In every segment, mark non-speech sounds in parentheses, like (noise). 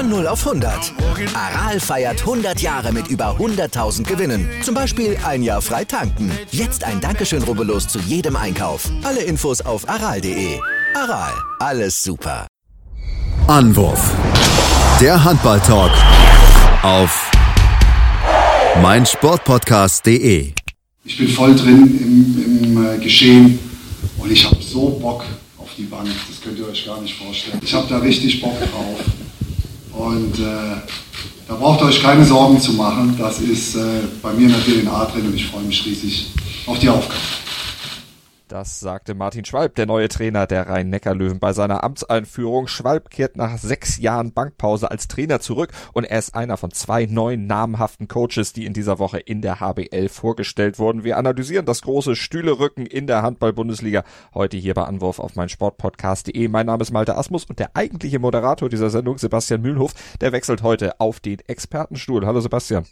Von 0 auf 100. Aral feiert 100 Jahre mit über 100.000 Gewinnen. Zum Beispiel ein Jahr frei tanken. Jetzt ein Dankeschön, rubbellos zu jedem Einkauf. Alle Infos auf aral.de. Aral, alles super. Anwurf. Der Handball-Talk auf meinsportpodcast.de. Ich bin voll drin im, im äh, Geschehen und ich habe so Bock auf die Bank. Das könnt ihr euch gar nicht vorstellen. Ich habe da richtig Bock drauf. Und äh, da braucht ihr euch keine Sorgen zu machen. Das ist äh, bei mir in der DNA drin und ich freue mich riesig auf die Aufgabe. Das sagte Martin Schwalb, der neue Trainer der Rhein-Neckar-Löwen bei seiner Amtseinführung. Schwalb kehrt nach sechs Jahren Bankpause als Trainer zurück und er ist einer von zwei neuen namhaften Coaches, die in dieser Woche in der HBL vorgestellt wurden. Wir analysieren das große Stühlerücken in der Handball-Bundesliga heute hier bei Anwurf auf mein Sportpodcast.de. Mein Name ist Malte Asmus und der eigentliche Moderator dieser Sendung, Sebastian Mühlenhof, der wechselt heute auf den Expertenstuhl. Hallo Sebastian.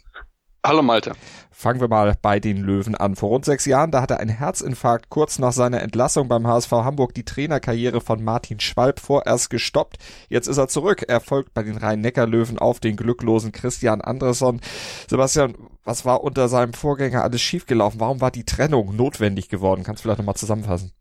Hallo Malte. Fangen wir mal bei den Löwen an. Vor rund sechs Jahren, da hatte ein Herzinfarkt kurz nach seiner Entlassung beim HSV Hamburg die Trainerkarriere von Martin Schwalb vorerst gestoppt. Jetzt ist er zurück. Er folgt bei den Rhein-Neckar-Löwen auf den glücklosen Christian Andresson. Sebastian, was war unter seinem Vorgänger alles schiefgelaufen? Warum war die Trennung notwendig geworden? Kannst du vielleicht nochmal zusammenfassen?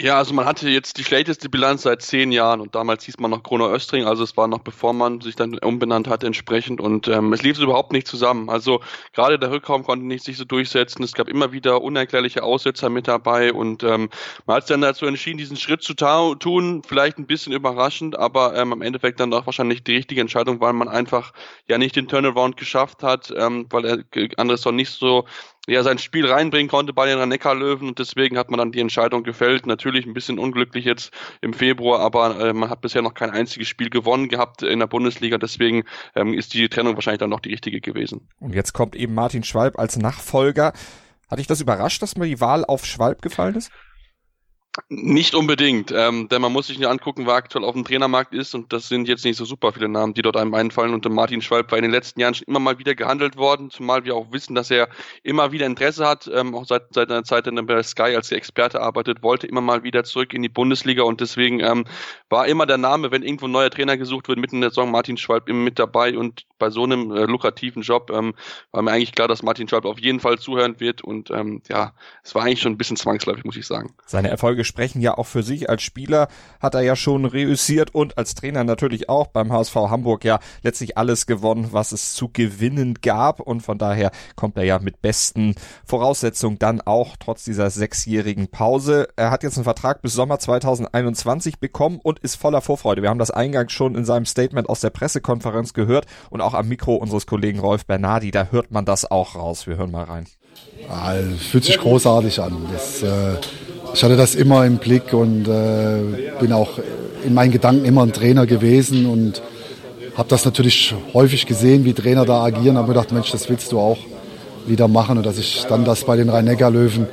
Ja, also man hatte jetzt die schlechteste Bilanz seit zehn Jahren und damals hieß man noch Krono Östring, also es war noch bevor man sich dann umbenannt hat entsprechend und ähm, es lief so überhaupt nicht zusammen. Also gerade der Rückraum konnte nicht sich so durchsetzen, es gab immer wieder unerklärliche Aussetzer mit dabei und ähm, man hat sich dann dazu entschieden, diesen Schritt zu tun, vielleicht ein bisschen überraschend, aber ähm, am Endeffekt dann auch wahrscheinlich die richtige Entscheidung, weil man einfach ja nicht den Turnaround geschafft hat, ähm, weil er Anderson nicht so ja, sein Spiel reinbringen konnte bei den Rhein-Neckar-Löwen und deswegen hat man dann die Entscheidung gefällt. Natürlich ein bisschen unglücklich jetzt im Februar, aber äh, man hat bisher noch kein einziges Spiel gewonnen gehabt in der Bundesliga, deswegen ähm, ist die Trennung wahrscheinlich dann noch die richtige gewesen. Und jetzt kommt eben Martin Schwalb als Nachfolger. Hat dich das überrascht, dass mir die Wahl auf Schwalb gefallen ist? Nicht unbedingt, ähm, denn man muss sich nur angucken, wer aktuell auf dem Trainermarkt ist und das sind jetzt nicht so super viele Namen, die dort einem einfallen. Und Martin Schwalb war in den letzten Jahren schon immer mal wieder gehandelt worden, zumal wir auch wissen, dass er immer wieder Interesse hat, ähm, auch seit, seit einer Zeit in der Sky als Experte arbeitet, wollte immer mal wieder zurück in die Bundesliga und deswegen ähm, war immer der Name, wenn irgendwo ein neuer Trainer gesucht wird, mitten in der Saison Martin Schwalb immer mit dabei und bei so einem äh, lukrativen Job ähm, war mir eigentlich klar, dass Martin Schwalb auf jeden Fall zuhören wird und ähm, ja, es war eigentlich schon ein bisschen zwangsläufig, muss ich sagen. Seine Erfolge sprechen ja auch für sich. Als Spieler hat er ja schon reüssiert und als Trainer natürlich auch beim HSV Hamburg ja letztlich alles gewonnen, was es zu gewinnen gab. Und von daher kommt er ja mit besten Voraussetzungen dann auch trotz dieser sechsjährigen Pause. Er hat jetzt einen Vertrag bis Sommer 2021 bekommen und ist voller Vorfreude. Wir haben das eingangs schon in seinem Statement aus der Pressekonferenz gehört und auch am Mikro unseres Kollegen Rolf Bernardi. Da hört man das auch raus. Wir hören mal rein. Ah, fühlt sich großartig an. Das, äh, ich hatte das immer im Blick und äh, bin auch in meinen Gedanken immer ein Trainer gewesen und habe das natürlich häufig gesehen, wie Trainer da agieren, aber mir gedacht, Mensch, das willst du auch wieder machen und dass ich dann das bei den Rhein-Neckar-Löwen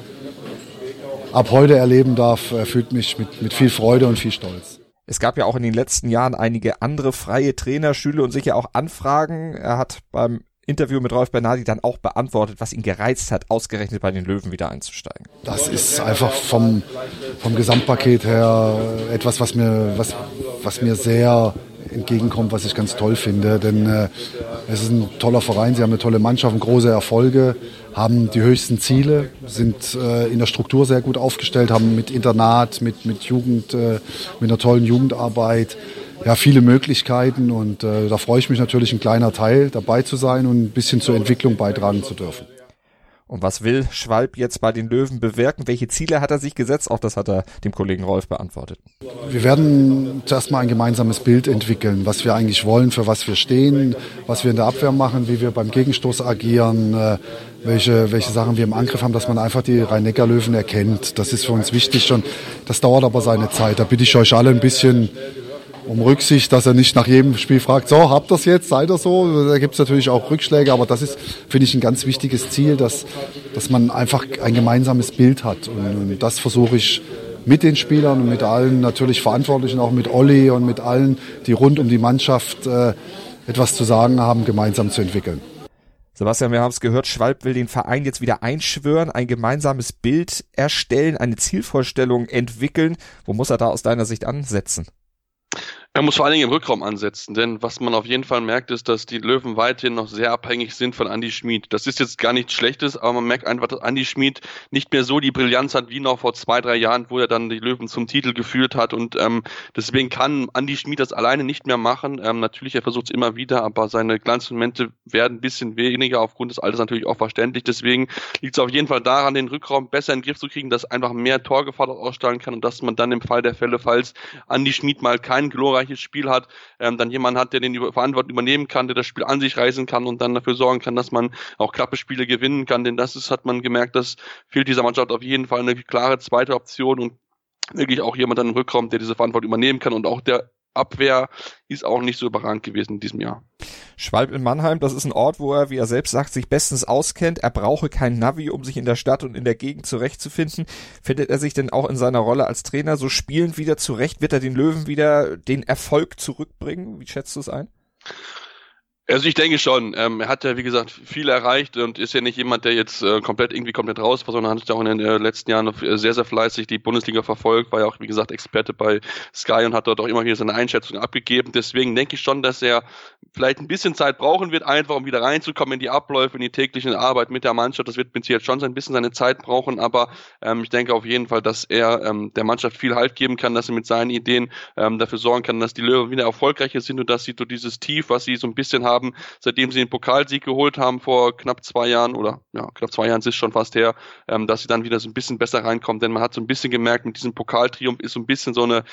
ab heute erleben darf, erfüllt mich mit, mit viel Freude und viel Stolz. Es gab ja auch in den letzten Jahren einige andere freie Trainerstühle und sicher auch Anfragen. Er hat beim Interview mit Rolf Bernardi dann auch beantwortet, was ihn gereizt hat, ausgerechnet bei den Löwen wieder einzusteigen. Das ist einfach vom, vom Gesamtpaket her etwas, was mir, was, was mir sehr entgegenkommt, was ich ganz toll finde. Denn äh, es ist ein toller Verein, sie haben eine tolle Mannschaft, große Erfolge, haben die höchsten Ziele, sind äh, in der Struktur sehr gut aufgestellt, haben mit Internat, mit, mit Jugend, äh, mit einer tollen Jugendarbeit ja, viele Möglichkeiten und äh, da freue ich mich natürlich, ein kleiner Teil dabei zu sein und ein bisschen zur Entwicklung beitragen zu dürfen. Und was will Schwalb jetzt bei den Löwen bewirken? Welche Ziele hat er sich gesetzt? Auch das hat er dem Kollegen Rolf beantwortet. Wir werden zuerst mal ein gemeinsames Bild entwickeln, was wir eigentlich wollen, für was wir stehen, was wir in der Abwehr machen, wie wir beim Gegenstoß agieren, äh, welche, welche Sachen wir im Angriff haben, dass man einfach die Rhein-Neckar-Löwen erkennt. Das ist für uns wichtig und das dauert aber seine Zeit. Da bitte ich euch alle ein bisschen um Rücksicht, dass er nicht nach jedem Spiel fragt, so, habt es jetzt, seid ihr so? Da gibt es natürlich auch Rückschläge, aber das ist, finde ich, ein ganz wichtiges Ziel, dass, dass man einfach ein gemeinsames Bild hat. Und, und das versuche ich mit den Spielern und mit allen natürlich Verantwortlichen, auch mit Olli und mit allen, die rund um die Mannschaft äh, etwas zu sagen haben, gemeinsam zu entwickeln. Sebastian, wir haben es gehört, Schwalb will den Verein jetzt wieder einschwören, ein gemeinsames Bild erstellen, eine Zielvorstellung entwickeln. Wo muss er da aus deiner Sicht ansetzen? Er muss vor allen Dingen im Rückraum ansetzen, denn was man auf jeden Fall merkt, ist, dass die Löwen weiterhin noch sehr abhängig sind von Andy Schmid. Das ist jetzt gar nichts Schlechtes, aber man merkt einfach, dass Andy Schmid nicht mehr so die Brillanz hat wie noch vor zwei, drei Jahren, wo er dann die Löwen zum Titel geführt hat. Und ähm, deswegen kann Andy Schmid das alleine nicht mehr machen. Ähm, natürlich, er versucht es immer wieder, aber seine Glanzmomente werden ein bisschen weniger aufgrund des Alters natürlich auch verständlich. Deswegen liegt es auf jeden Fall daran, den Rückraum besser in den Griff zu kriegen, dass einfach mehr Torgefahr ausstrahlen kann und dass man dann im Fall der Fälle, falls Andy Schmid mal kein glorreiches erfolgreiches Spiel hat, ähm, dann jemand hat, der den Verantwortung übernehmen kann, der das Spiel an sich reißen kann und dann dafür sorgen kann, dass man auch knappe Spiele gewinnen kann. Denn das ist, hat man gemerkt, das fehlt dieser Mannschaft auf jeden Fall eine klare zweite Option und wirklich auch jemand dann im Rückraum, der diese Verantwortung übernehmen kann und auch der Abwehr ist auch nicht so überragend gewesen in diesem Jahr. Schwalb in Mannheim, das ist ein Ort, wo er, wie er selbst sagt, sich bestens auskennt. Er brauche kein Navi, um sich in der Stadt und in der Gegend zurechtzufinden. Findet er sich denn auch in seiner Rolle als Trainer so spielend wieder zurecht? Wird er den Löwen wieder den Erfolg zurückbringen? Wie schätzt du es ein? Also ich denke schon. Ähm, er hat ja, wie gesagt, viel erreicht und ist ja nicht jemand, der jetzt äh, komplett irgendwie komplett raus war, sondern hat ja auch in den äh, letzten Jahren äh, sehr, sehr fleißig die Bundesliga verfolgt, war ja auch, wie gesagt, Experte bei Sky und hat dort auch immer wieder seine Einschätzung abgegeben. Deswegen denke ich schon, dass er vielleicht ein bisschen Zeit brauchen wird, einfach um wieder reinzukommen in die Abläufe, in die tägliche Arbeit mit der Mannschaft. Das wird mit Sicherheit schon ein bisschen seine Zeit brauchen, aber ähm, ich denke auf jeden Fall, dass er ähm, der Mannschaft viel Halt geben kann, dass er mit seinen Ideen ähm, dafür sorgen kann, dass die Löwen wieder erfolgreicher sind und dass sie so dieses Tief, was sie so ein bisschen haben, haben, seitdem sie den Pokalsieg geholt haben vor knapp zwei Jahren oder ja, knapp zwei Jahren ist es schon fast her, ähm, dass sie dann wieder so ein bisschen besser reinkommen. Denn man hat so ein bisschen gemerkt, mit diesem Pokaltriumph ist so ein bisschen so eine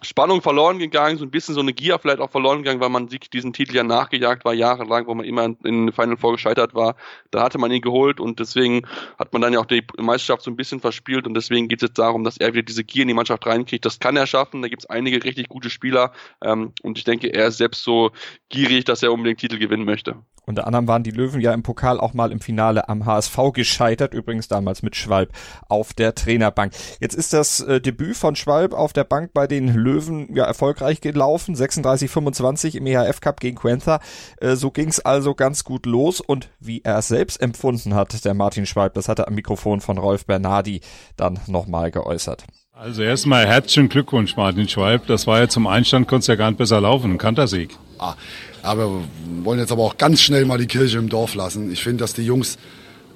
Spannung verloren gegangen, so ein bisschen so eine Gier vielleicht auch verloren gegangen, weil man diesen Titel ja nachgejagt war, jahrelang, wo man immer in Final Four gescheitert war. Da hatte man ihn geholt und deswegen hat man dann ja auch die Meisterschaft so ein bisschen verspielt und deswegen geht es jetzt darum, dass er wieder diese Gier in die Mannschaft reinkriegt. Das kann er schaffen, da gibt es einige richtig gute Spieler ähm, und ich denke, er ist selbst so gierig, dass er unbedingt Titel gewinnen möchte. Unter anderem waren die Löwen ja im Pokal auch mal im Finale am HSV gescheitert, übrigens damals mit Schwalb auf der Trainerbank. Jetzt ist das äh, Debüt von Schwalb auf der Bank bei den Löwen ja erfolgreich gelaufen, 36-25 im EHF Cup gegen Quentha. Äh, so ging's also ganz gut los und wie er es selbst empfunden hat, der Martin Schwalb, das hat er am Mikrofon von Rolf Bernardi dann nochmal geäußert. Also erstmal herzlichen Glückwunsch, Martin Schwalb. Das war ja zum Einstand, konnte es ja gar nicht besser laufen. Ein Kantersieg. Ah, aber wir wollen jetzt aber auch ganz schnell mal die Kirche im Dorf lassen. Ich finde, dass die Jungs,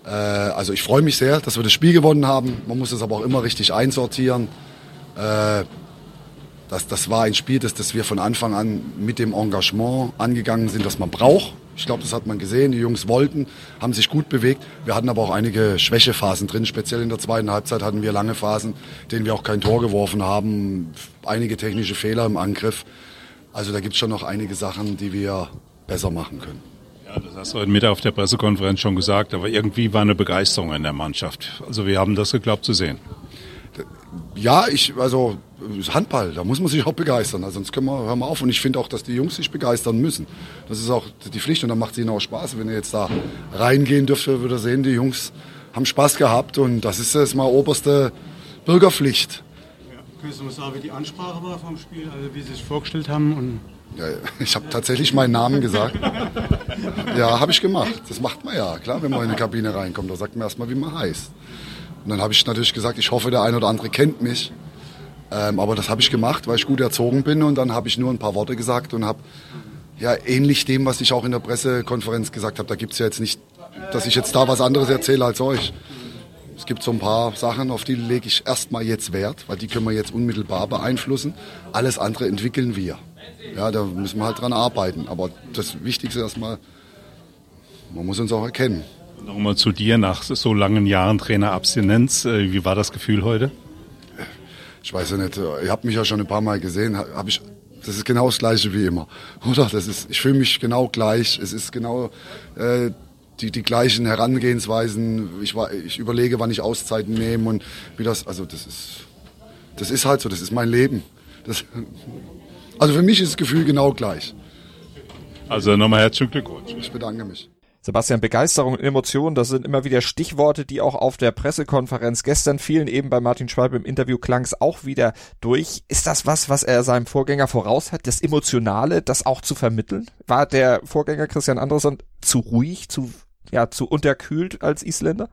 äh, also ich freue mich sehr, dass wir das Spiel gewonnen haben. Man muss es aber auch immer richtig einsortieren. Äh, das, das war ein Spiel, das, das wir von Anfang an mit dem Engagement angegangen sind, das man braucht. Ich glaube, das hat man gesehen. Die Jungs wollten, haben sich gut bewegt. Wir hatten aber auch einige Schwächephasen drin. Speziell in der zweiten Halbzeit hatten wir lange Phasen, denen wir auch kein Tor geworfen haben. Einige technische Fehler im Angriff. Also da gibt es schon noch einige Sachen, die wir besser machen können. Ja, das hast du heute Mittag auf der Pressekonferenz schon gesagt, aber irgendwie war eine Begeisterung in der Mannschaft. Also wir haben das geglaubt zu sehen. Ja, ich, also Handball, da muss man sich auch begeistern. Also sonst können wir, hören wir auf. Und ich finde auch, dass die Jungs sich begeistern müssen. Das ist auch die Pflicht und dann macht es ihnen auch Spaß. Wenn ihr jetzt da reingehen dürft, würdet ihr sehen, die Jungs haben Spaß gehabt und das ist jetzt mal oberste Bürgerpflicht. Du mal sagen, wie die Ansprache war vom Spiel, also wie sie sich vorgestellt haben? Und ja, (laughs) ich habe tatsächlich meinen Namen gesagt. (laughs) Ja, habe ich gemacht. Das macht man ja, klar, wenn man in die Kabine reinkommt. Da sagt man erstmal, wie man heißt. Und dann habe ich natürlich gesagt, ich hoffe, der eine oder andere kennt mich. Ähm, aber das habe ich gemacht, weil ich gut erzogen bin. Und dann habe ich nur ein paar Worte gesagt und habe ja ähnlich dem, was ich auch in der Pressekonferenz gesagt habe. Da gibt es ja jetzt nicht, dass ich jetzt da was anderes erzähle als euch. Es gibt so ein paar Sachen, auf die lege ich erstmal jetzt Wert, weil die können wir jetzt unmittelbar beeinflussen. Alles andere entwickeln wir. Ja, da müssen wir halt dran arbeiten. Aber das Wichtigste erstmal, man muss uns auch erkennen. Nochmal zu dir nach so langen Jahren Trainerabstinenz. Äh, wie war das Gefühl heute? Ich weiß ja nicht, ihr habt mich ja schon ein paar Mal gesehen. Hab ich, das ist genau das Gleiche wie immer. (laughs) Oder? Das ist, ich fühle mich genau gleich. Es ist genau äh, die, die gleichen Herangehensweisen. Ich, war, ich überlege, wann ich Auszeiten nehme und wie das. Also das ist, das ist halt so. Das ist mein Leben. Das, Also für mich ist das Gefühl genau gleich. Also nochmal herzlichen Glückwunsch. Ich bedanke mich. Sebastian, Begeisterung und Emotionen, das sind immer wieder Stichworte, die auch auf der Pressekonferenz gestern fielen. Eben bei Martin Schwalb im Interview klang es auch wieder durch. Ist das was, was er seinem Vorgänger voraus hat, das Emotionale, das auch zu vermitteln? War der Vorgänger Christian Andersson zu ruhig, zu, ja, zu unterkühlt als Isländer?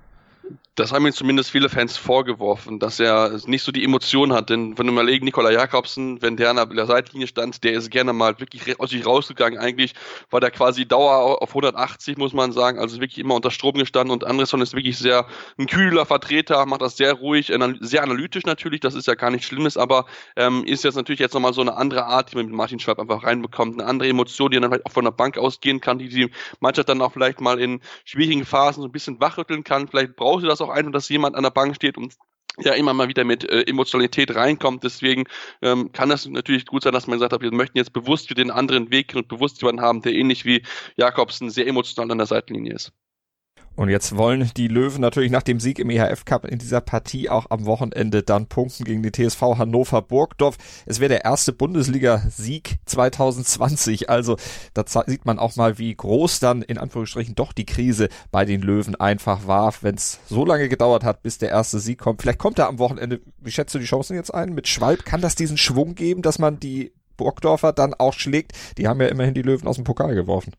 Das haben ihm zumindest viele Fans vorgeworfen, dass er nicht so die Emotion hat. Denn wenn du mal legen, Nikola Jakobsen, wenn der an der Seitlinie stand, der ist gerne mal wirklich aus sich rausgegangen. Eigentlich war der quasi Dauer auf 180, muss man sagen. Also wirklich immer unter Strom gestanden. Und Anderson ist wirklich sehr ein kühler Vertreter, macht das sehr ruhig, sehr analytisch natürlich. Das ist ja gar nicht Schlimmes, aber ähm, ist jetzt natürlich jetzt nochmal so eine andere Art, die man mit Martin Schwab einfach reinbekommt. Eine andere Emotion, die dann vielleicht auch von der Bank ausgehen kann, die die Mannschaft dann auch vielleicht mal in schwierigen Phasen so ein bisschen wachrütteln kann. Vielleicht braucht sie das auch ein, dass jemand an der Bank steht und ja immer mal wieder mit äh, Emotionalität reinkommt. Deswegen ähm, kann das natürlich gut sein, dass man gesagt hat, wir möchten jetzt bewusst für den anderen Weg und bewusst jemanden haben, der ähnlich wie Jakobsen sehr emotional an der Seitenlinie ist. Und jetzt wollen die Löwen natürlich nach dem Sieg im EHF Cup in dieser Partie auch am Wochenende dann punkten gegen die TSV Hannover Burgdorf. Es wäre der erste Bundesliga-Sieg 2020. Also da sieht man auch mal, wie groß dann in Anführungsstrichen doch die Krise bei den Löwen einfach war, wenn es so lange gedauert hat, bis der erste Sieg kommt. Vielleicht kommt er am Wochenende. Wie schätzt du die Chancen jetzt ein? Mit Schwalb kann das diesen Schwung geben, dass man die Burgdorfer dann auch schlägt? Die haben ja immerhin die Löwen aus dem Pokal geworfen.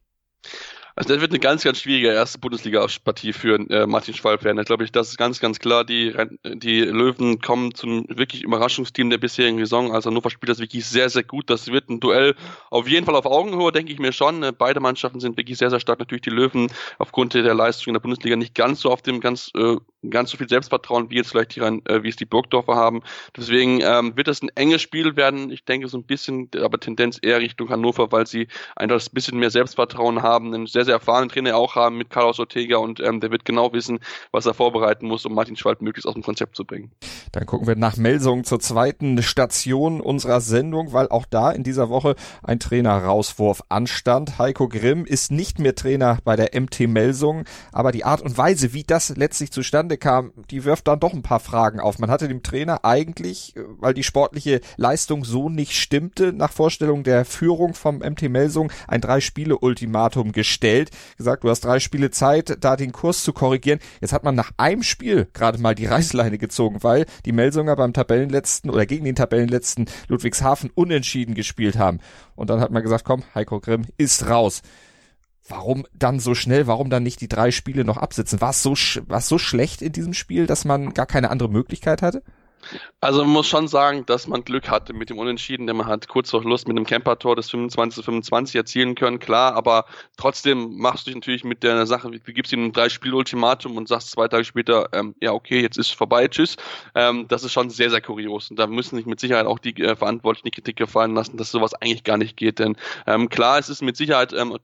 Also das wird eine ganz, ganz schwierige erste Bundesliga-Partie für äh, Martin Schwalb werden. Ich glaube, das ist ganz, ganz klar. Die, die Löwen kommen zum wirklich Überraschungsteam der bisherigen Saison. Also Hannover spielt das wirklich sehr, sehr gut. Das wird ein Duell auf jeden Fall auf Augenhöhe, denke ich mir schon. Äh, beide Mannschaften sind wirklich sehr, sehr stark. Natürlich die Löwen aufgrund der Leistung in der Bundesliga nicht ganz so auf dem ganz, äh, ganz so viel Selbstvertrauen wie jetzt vielleicht die, äh, wie es die Burgdorfer haben. Deswegen ähm, wird das ein enges Spiel werden. Ich denke so ein bisschen, aber Tendenz eher Richtung Hannover, weil sie einfach ein bisschen mehr Selbstvertrauen haben, einen sehr sehr, erfahrenen Trainer auch haben mit Carlos Ortega und ähm, der wird genau wissen, was er vorbereiten muss, um Martin Schwalb möglichst aus dem Konzept zu bringen. Dann gucken wir nach Melsung zur zweiten Station unserer Sendung, weil auch da in dieser Woche ein Trainer-Rauswurf anstand. Heiko Grimm ist nicht mehr Trainer bei der MT Melsung, aber die Art und Weise, wie das letztlich zustande kam, die wirft dann doch ein paar Fragen auf. Man hatte dem Trainer eigentlich, weil die sportliche Leistung so nicht stimmte, nach Vorstellung der Führung vom MT Melsung ein Drei-Spiele-Ultimatum gestellt, gesagt, du hast drei Spiele Zeit, da den Kurs zu korrigieren. Jetzt hat man nach einem Spiel gerade mal die (laughs) Reißleine gezogen, weil die Melsunger beim Tabellenletzten oder gegen den Tabellenletzten Ludwigshafen unentschieden gespielt haben. Und dann hat man gesagt, komm, Heiko Grimm ist raus. Warum dann so schnell? Warum dann nicht die drei Spiele noch absitzen? War es so, war es so schlecht in diesem Spiel, dass man gar keine andere Möglichkeit hatte? Also man muss schon sagen, dass man Glück hatte mit dem Unentschieden, denn man hat kurz vor Schluss mit dem Camper-Tor das 25 zu 25 erzielen können, klar, aber trotzdem machst du dich natürlich mit der Sache, wie gibst du ihm ein Drei-Spiel-Ultimatum und sagst zwei Tage später, ähm, ja okay, jetzt ist vorbei, tschüss. Ähm, das ist schon sehr, sehr kurios und da müssen sich mit Sicherheit auch die äh, Verantwortlichen die Kritik gefallen lassen, dass sowas eigentlich gar nicht geht, denn ähm, klar, es ist mit Sicherheit ähm,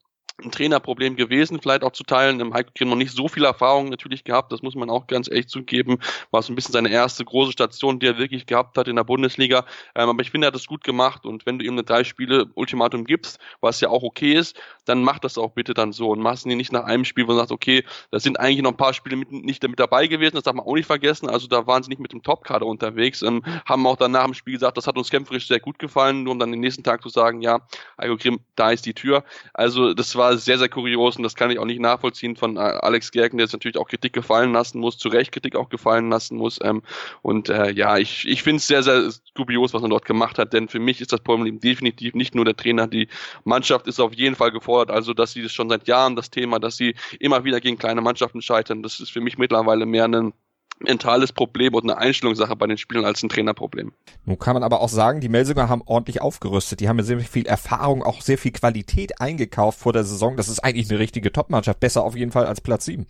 ein Trainerproblem gewesen, vielleicht auch zu teilen. Im Heiko Grimm noch nicht so viel Erfahrung natürlich gehabt, das muss man auch ganz ehrlich zugeben. War so ein bisschen seine erste große Station, die er wirklich gehabt hat in der Bundesliga. Ähm, aber ich finde, er hat es gut gemacht und wenn du ihm eine drei Spiele Ultimatum gibst, was ja auch okay ist, dann mach das auch bitte dann so und machst ihn nicht nach einem Spiel, wo du sagst, okay, da sind eigentlich noch ein paar Spiele mit, nicht mit dabei gewesen, das darf man auch nicht vergessen. Also da waren sie nicht mit dem Topkader unterwegs, ähm, haben auch dann nach dem Spiel gesagt, das hat uns kämpferisch sehr gut gefallen, nur um dann den nächsten Tag zu sagen, ja, Heiko Grimm, da ist die Tür. Also das war sehr, sehr kurios und das kann ich auch nicht nachvollziehen von äh, Alex Gerken, der jetzt natürlich auch Kritik gefallen lassen muss, zu Recht Kritik auch gefallen lassen muss. Ähm, und äh, ja, ich, ich finde es sehr, sehr dubios, was man dort gemacht hat, denn für mich ist das Problem definitiv nicht nur der Trainer, die Mannschaft ist auf jeden Fall gefordert, also dass sie das schon seit Jahren das Thema, dass sie immer wieder gegen kleine Mannschaften scheitern, das ist für mich mittlerweile mehr ein mentales Problem und eine Einstellungssache bei den Spielern als ein Trainerproblem. Nun kann man aber auch sagen, die Melsunger haben ordentlich aufgerüstet. Die haben ja sehr viel Erfahrung, auch sehr viel Qualität eingekauft vor der Saison. Das ist eigentlich eine richtige Topmannschaft. Besser auf jeden Fall als Platz 7.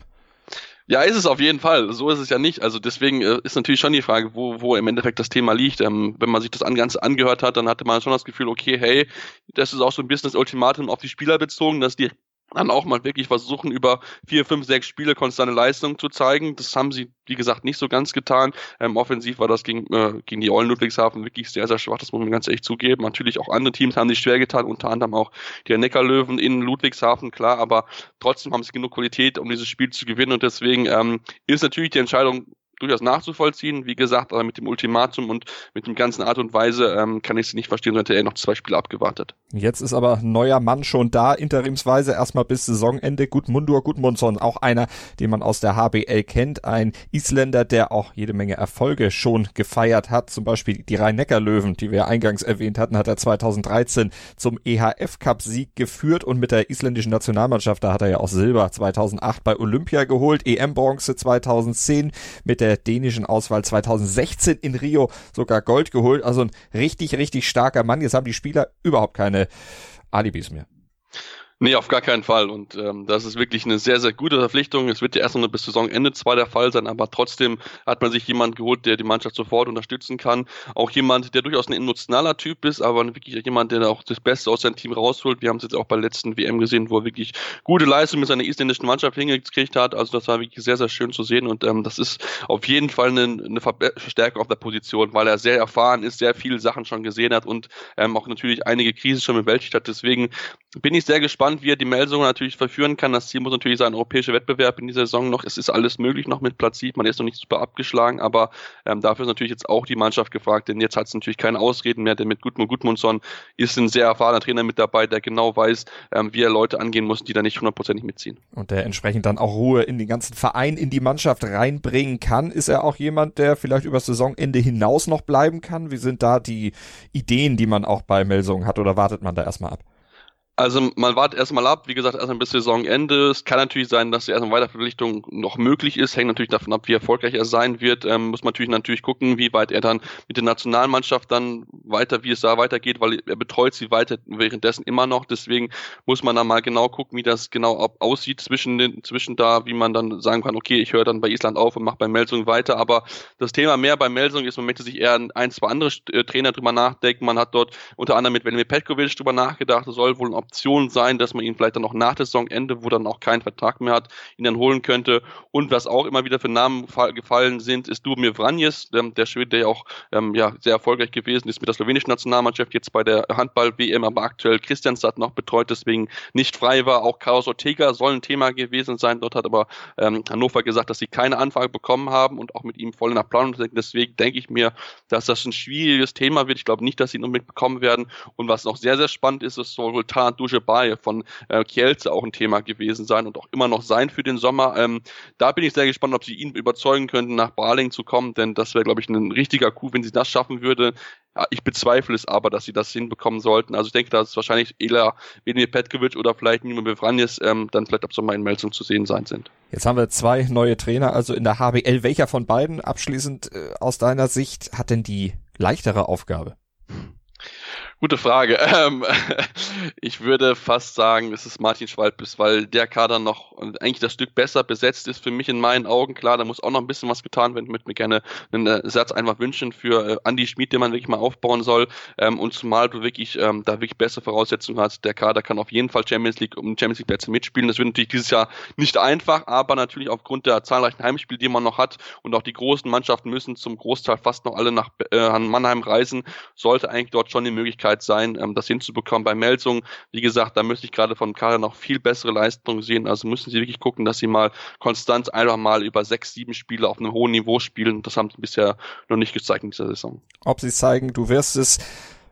Ja, ist es auf jeden Fall. So ist es ja nicht. Also deswegen äh, ist natürlich schon die Frage, wo, wo im Endeffekt das Thema liegt. Ähm, wenn man sich das Ganze angehört hat, dann hatte man schon das Gefühl, okay, hey, das ist auch so ein Business-Ultimatum auf die Spieler bezogen, dass die dann auch mal wirklich versuchen, über vier, fünf, sechs Spiele konstante Leistung zu zeigen. Das haben sie, wie gesagt, nicht so ganz getan. Ähm, offensiv war das gegen, äh, gegen die Eulen Ludwigshafen wirklich sehr, sehr schwach. Das muss man ganz echt zugeben. Natürlich auch andere Teams haben sich schwer getan, unter anderem auch die Neckarlöwen in Ludwigshafen, klar, aber trotzdem haben sie genug Qualität, um dieses Spiel zu gewinnen und deswegen ähm, ist natürlich die Entscheidung durchaus nachzuvollziehen. Wie gesagt, aber mit dem Ultimatum und mit dem ganzen Art und Weise ähm, kann ich es nicht verstehen, sonst hätte er noch zwei Spiele abgewartet. Jetzt ist aber neuer Mann schon da, interimsweise erstmal bis Saisonende. Gudmundur Gudmundsson, auch einer, den man aus der HBL kennt, ein Isländer, der auch jede Menge Erfolge schon gefeiert hat. Zum Beispiel die Rhein-Neckar-Löwen, die wir eingangs erwähnt hatten, hat er 2013 zum EHF-Cup-Sieg geführt und mit der isländischen Nationalmannschaft, da hat er ja auch Silber 2008 bei Olympia geholt, EM-Bronze 2010 mit der dänischen Auswahl 2016 in Rio sogar Gold geholt. Also ein richtig, richtig starker Mann. Jetzt haben die Spieler überhaupt keine Alibis mehr. Nee, auf gar keinen Fall. Und ähm, das ist wirklich eine sehr, sehr gute Verpflichtung. Es wird ja erst noch bis Saisonende zwar der Fall sein, aber trotzdem hat man sich jemand geholt, der die Mannschaft sofort unterstützen kann. Auch jemand, der durchaus ein emotionaler Typ ist, aber wirklich jemand, der auch das Beste aus seinem Team rausholt. Wir haben es jetzt auch bei der letzten WM gesehen, wo er wirklich gute Leistung mit seiner isländischen Mannschaft hingekriegt hat. Also das war wirklich sehr, sehr schön zu sehen. Und ähm, das ist auf jeden Fall eine, eine Verstärkung auf der Position, weil er sehr erfahren ist, sehr viele Sachen schon gesehen hat und ähm, auch natürlich einige Krisen schon bewältigt hat. Deswegen bin ich sehr gespannt, gespannt, wie er die Melsungen natürlich verführen kann. Das Ziel muss natürlich sein, europäischer Wettbewerb in dieser Saison noch. Es ist alles möglich noch mit Platz 7. Man ist noch nicht super abgeschlagen, aber ähm, dafür ist natürlich jetzt auch die Mannschaft gefragt, denn jetzt hat es natürlich keine Ausreden mehr, denn mit Gudmund Gudmundsson ist ein sehr erfahrener Trainer mit dabei, der genau weiß, ähm, wie er Leute angehen muss, die da nicht hundertprozentig mitziehen. Und der entsprechend dann auch Ruhe in den ganzen Verein, in die Mannschaft reinbringen kann. Ist er auch jemand, der vielleicht über Saisonende hinaus noch bleiben kann? Wie sind da die Ideen, die man auch bei Melsungen hat oder wartet man da erstmal ab? Also man wartet erstmal ab, wie gesagt, erstmal bis Saisonende. Es kann natürlich sein, dass erstmal Weiterverpflichtung noch möglich ist, hängt natürlich davon ab, wie erfolgreich er sein wird. Ähm, muss man natürlich natürlich gucken, wie weit er dann mit der Nationalmannschaft dann weiter, wie es da weitergeht, weil er betreut sie weiter währenddessen immer noch. Deswegen muss man da mal genau gucken, wie das genau aussieht zwischen den, zwischen da, wie man dann sagen kann, okay, ich höre dann bei Island auf und mache bei Melsung weiter. Aber das Thema mehr bei Melsung ist, man möchte sich eher ein, zwei andere äh, Trainer drüber nachdenken. Man hat dort unter anderem mit Velimir Petkovic drüber nachgedacht, soll wohl ein Option sein, dass man ihn vielleicht dann auch nach der Saisonende, wo dann auch keinen Vertrag mehr hat, ihn dann holen könnte. Und was auch immer wieder für Namen gefallen sind, ist Dumir Vranjes, ähm, der Schwede, der ja auch ähm, ja, sehr erfolgreich gewesen ist mit der slowenischen Nationalmannschaft, jetzt bei der Handball-WM, aber aktuell Christianstadt noch betreut, deswegen nicht frei war. Auch Carlos Ortega soll ein Thema gewesen sein. Dort hat aber ähm, Hannover gesagt, dass sie keine Anfrage bekommen haben und auch mit ihm voll in der Planung sind. Deswegen denke ich mir, dass das ein schwieriges Thema wird. Ich glaube nicht, dass sie ihn unbedingt bekommen werden. Und was noch sehr, sehr spannend ist, ist soll wohl Tarant Dujebaye von äh, Kielce auch ein Thema gewesen sein und auch immer noch sein für den Sommer. Ähm, da bin ich sehr gespannt, ob sie ihn überzeugen könnten, nach Baling zu kommen, denn das wäre, glaube ich, ein richtiger Coup, wenn sie das schaffen würde. Ich bezweifle es aber, dass sie das hinbekommen sollten. Also ich denke, dass es wahrscheinlich eher Venir Petkovic oder vielleicht Nimo Bevranjes ähm, dann vielleicht ab Sommer in Melsung zu sehen sein sind. Jetzt haben wir zwei neue Trainer, also in der HBL. Welcher von beiden abschließend äh, aus deiner Sicht hat denn die leichtere Aufgabe? Gute Frage. (laughs) Ähm, ich würde fast sagen, es ist Martin Schwalbis, weil der Kader noch eigentlich das Stück besser besetzt ist für mich in meinen Augen. Klar, da muss auch noch ein bisschen was getan werden. Ich würde mir gerne einen Ersatz einfach wünschen für äh, Andy Schmid, den man wirklich mal aufbauen soll. Ähm, und zumal du wirklich ähm, da wirklich bessere Voraussetzungen hast. Der Kader kann auf jeden Fall Champions League um Champions League Plätze mitspielen. Das wird natürlich dieses Jahr nicht einfach, aber natürlich aufgrund der zahlreichen Heimspiele, die man noch hat und auch die großen Mannschaften müssen zum Großteil fast noch alle nach äh, Mannheim reisen, sollte eigentlich dort schon die Möglichkeit sein, ähm, das hinzubekommen. Bei Melsung, wie gesagt, da müsste ich gerade von Kader noch viel bessere Leistungen sehen. Also müssen sie wirklich gucken, dass sie mal konstant einfach mal über sechs, sieben Spiele auf einem hohen Niveau spielen. Das haben sie bisher noch nicht gezeigt in dieser Saison. Ob sie zeigen, du wirst es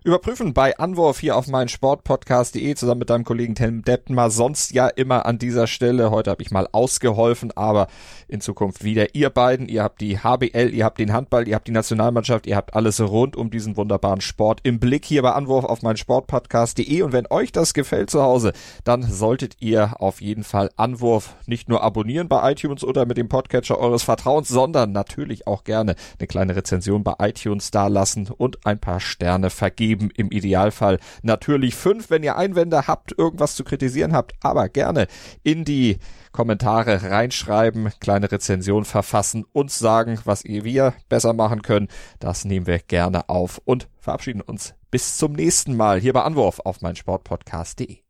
überprüfen bei Anwurf hier auf meinen Sportpodcast.de zusammen mit deinem Kollegen Tim Deppner. Sonst ja immer an dieser Stelle. Heute habe ich mal ausgeholfen, aber in Zukunft wieder ihr beiden. Ihr habt die HBL, ihr habt den Handball, ihr habt die Nationalmannschaft, ihr habt alles rund um diesen wunderbaren Sport im Blick hier bei Anwurf auf meinen Sportpodcast.de. Und wenn euch das gefällt zu Hause, dann solltet ihr auf jeden Fall Anwurf nicht nur abonnieren bei iTunes oder mit dem Podcatcher eures Vertrauens, sondern natürlich auch gerne eine kleine Rezension bei iTunes da lassen und ein paar Sterne vergeben geben. Im Idealfall natürlich fünf, wenn ihr Einwände habt, irgendwas zu kritisieren habt, aber gerne in die Kommentare reinschreiben, kleine Rezension verfassen, uns sagen, was ihr wir besser machen können. Das nehmen wir gerne auf und verabschieden uns bis zum nächsten Mal hier bei Anwurf auf mein Sportpodcast.de.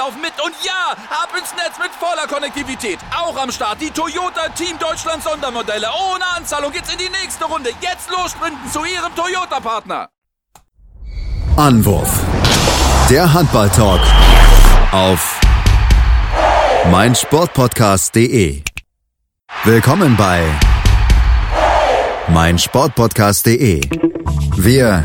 laufen mit. Und ja, ab ins Netz mit voller Konnektivität. Auch am Start die Toyota Team Deutschland Sondermodelle. Ohne Anzahlung geht's in die nächste Runde. Jetzt los sprinten zu Ihrem Toyota-Partner. Anwurf. Der Handball-Talk auf meinsportpodcast.de. Willkommen bei meinsportpodcast.de. Wir